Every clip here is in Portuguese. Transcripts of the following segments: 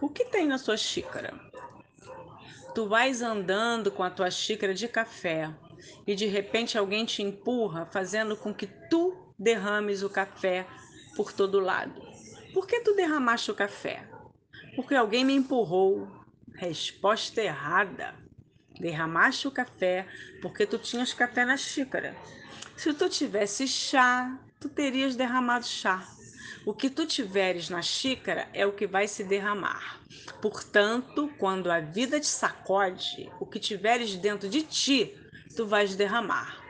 O que tem na sua xícara? Tu vais andando com a tua xícara de café e de repente alguém te empurra, fazendo com que tu derrames o café por todo lado. Por que tu derramaste o café? Porque alguém me empurrou. Resposta errada. Derramaste o café porque tu tinhas café na xícara. Se tu tivesse chá, tu terias derramado chá. O que tu tiveres na xícara é o que vai se derramar. Portanto, quando a vida te sacode, o que tiveres dentro de ti, tu vais derramar.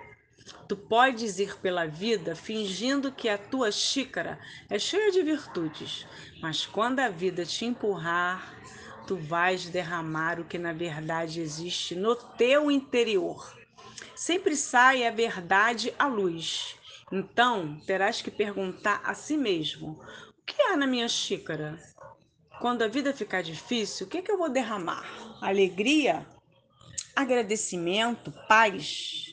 Tu podes ir pela vida fingindo que a tua xícara é cheia de virtudes, mas quando a vida te empurrar, tu vais derramar o que na verdade existe no teu interior. Sempre sai a verdade à luz. Então, terás que perguntar a si mesmo: o que há na minha xícara? Quando a vida ficar difícil, o que, é que eu vou derramar? Alegria? Agradecimento? Paz?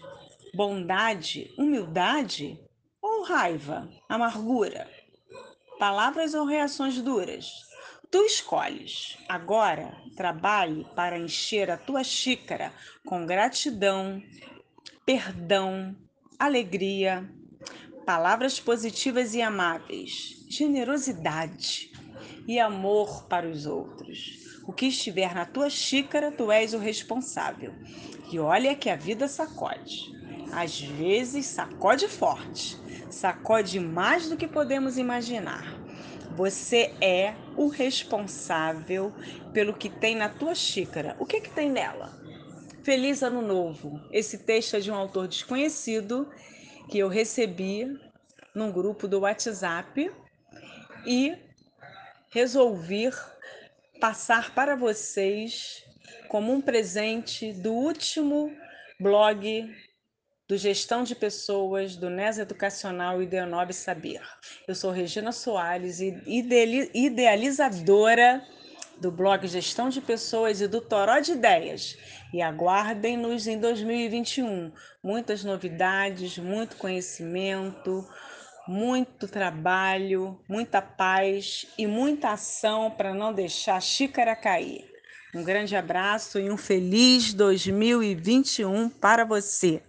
Bondade? Humildade? Ou raiva? Amargura? Palavras ou reações duras? Tu escolhes. Agora, trabalhe para encher a tua xícara com gratidão, perdão, alegria, palavras positivas e amáveis, generosidade e amor para os outros. O que estiver na tua xícara, tu és o responsável. E olha que a vida sacode. Às vezes sacode forte, sacode mais do que podemos imaginar. Você é o responsável pelo que tem na tua xícara. O que, que tem nela? Feliz Ano Novo. Esse texto é de um autor desconhecido que eu recebi num grupo do WhatsApp e resolvi passar para vocês como um presente do último blog do Gestão de Pessoas do NES Educacional e Denobe Saber. Eu sou Regina Soares, idealizadora do blog Gestão de Pessoas e do Toró de Ideias. E aguardem-nos em 2021. Muitas novidades, muito conhecimento, muito trabalho, muita paz e muita ação para não deixar a xícara cair. Um grande abraço e um feliz 2021 para você.